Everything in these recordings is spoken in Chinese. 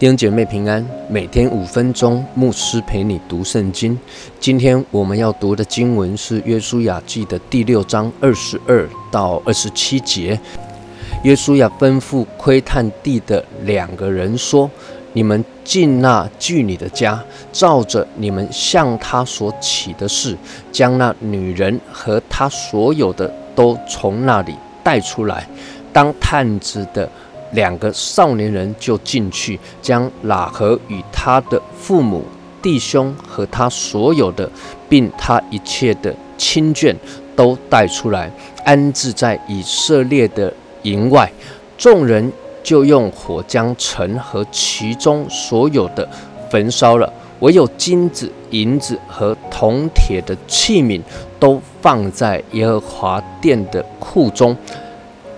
弟兄姐妹平安，每天五分钟，牧师陪你读圣经。今天我们要读的经文是《约书亚记》的第六章二十二到二十七节。约书亚吩咐窥探地的两个人说：“你们进那妓女的家，照着你们向他所起的事，将那女人和她所有的都从那里带出来。当探子的。”两个少年人就进去，将喇合与他的父母、弟兄和他所有的，并他一切的亲眷都带出来，安置在以色列的营外。众人就用火将城和其中所有的焚烧了，唯有金子、银子和铜铁的器皿都放在耶和华殿的库中。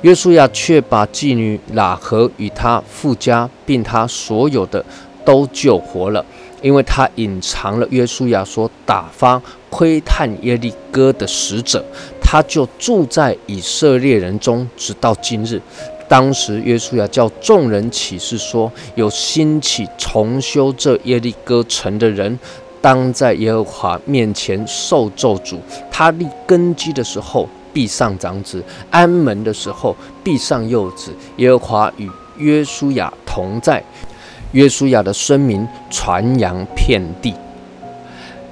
约书亚却把妓女拉合与他父家，并他所有的都救活了，因为他隐藏了约书亚所打发窥探耶利哥的使者，他就住在以色列人中，直到今日。当时约书亚叫众人起誓说：有兴起重修这耶利哥城的人，当在耶和华面前受咒诅。他立根基的时候。闭上长子安门的时候，闭上幼子耶和华与约书亚同在，约书亚的声名传扬遍地。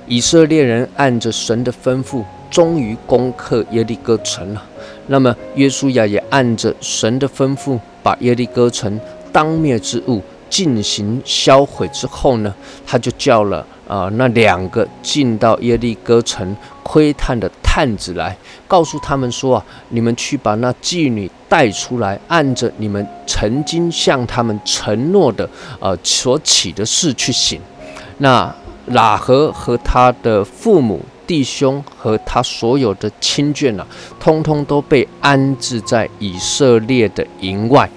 以色列人按着神的吩咐，终于攻克耶利哥城了。那么约书亚也按着神的吩咐，把耶利哥城当灭之物进行销毁之后呢，他就叫了啊那两个进到耶利哥城窥探的。探子来告诉他们说：“啊，你们去把那妓女带出来，按着你们曾经向他们承诺的，呃，所起的事去行。那喇合和他的父母、弟兄和他所有的亲眷啊，通通都被安置在以色列的营外。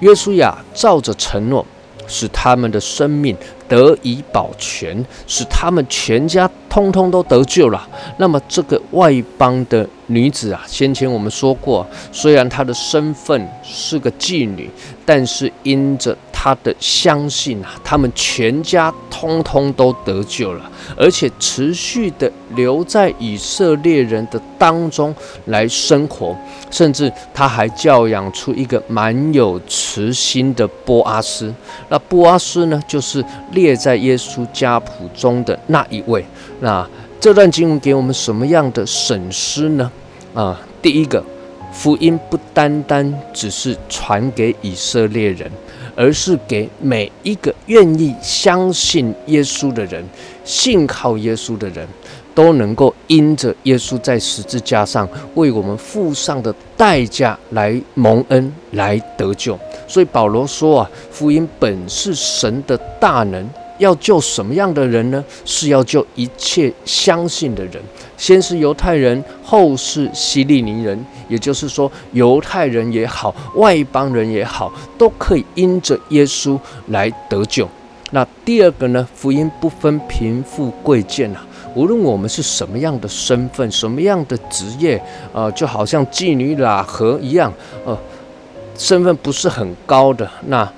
约书亚照着承诺。”使他们的生命得以保全，使他们全家通通都得救了。那么，这个外邦的女子啊，先前我们说过，虽然她的身份是个妓女，但是因着他的相信啊，他们全家通通都得救了，而且持续的留在以色列人的当中来生活，甚至他还教养出一个蛮有慈心的波阿斯。那波阿斯呢，就是列在耶稣家谱中的那一位。那这段经文给我们什么样的审视呢？啊，第一个，福音不单单只是传给以色列人，而是给每一个愿意相信耶稣的人、信靠耶稣的人。都能够因着耶稣在十字架上为我们付上的代价来蒙恩、来得救。所以保罗说啊，福音本是神的大能，要救什么样的人呢？是要救一切相信的人。先是犹太人，后是希利尼人，也就是说，犹太人也好，外邦人也好，都可以因着耶稣来得救。那第二个呢？福音不分贫富贵贱啊。无论我们是什么样的身份、什么样的职业，呃，就好像妓女喇合一样，呃，身份不是很高的那，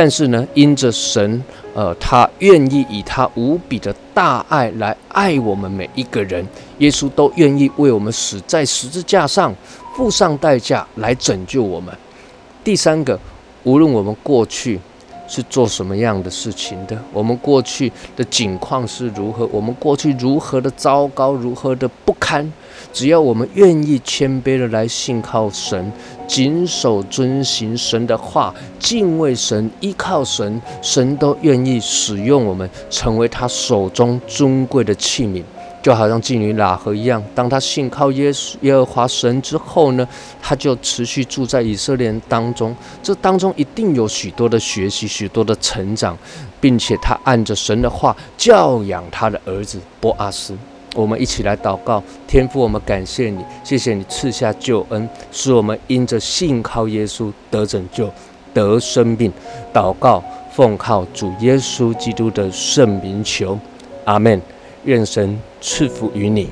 但是呢，因着神，呃，他愿意以他无比的大爱来爱我们每一个人，耶稣都愿意为我们死在十字架上，付上代价来拯救我们。第三个，无论我们过去。是做什么样的事情的？我们过去的境况是如何？我们过去如何的糟糕，如何的不堪？只要我们愿意谦卑的来信靠神，谨守遵行神的话，敬畏神，依靠神，神都愿意使用我们，成为他手中尊贵的器皿。就好像妓女喇合一样，当他信靠耶稣耶和华神之后呢，他就持续住在以色列人当中。这当中一定有许多的学习，许多的成长，并且他按着神的话教养他的儿子波阿斯。我们一起来祷告，天父，我们感谢你，谢谢你赐下救恩，使我们因着信靠耶稣得拯救、得生命。祷告，奉靠主耶稣基督的圣名求，阿门。愿神赐福于你。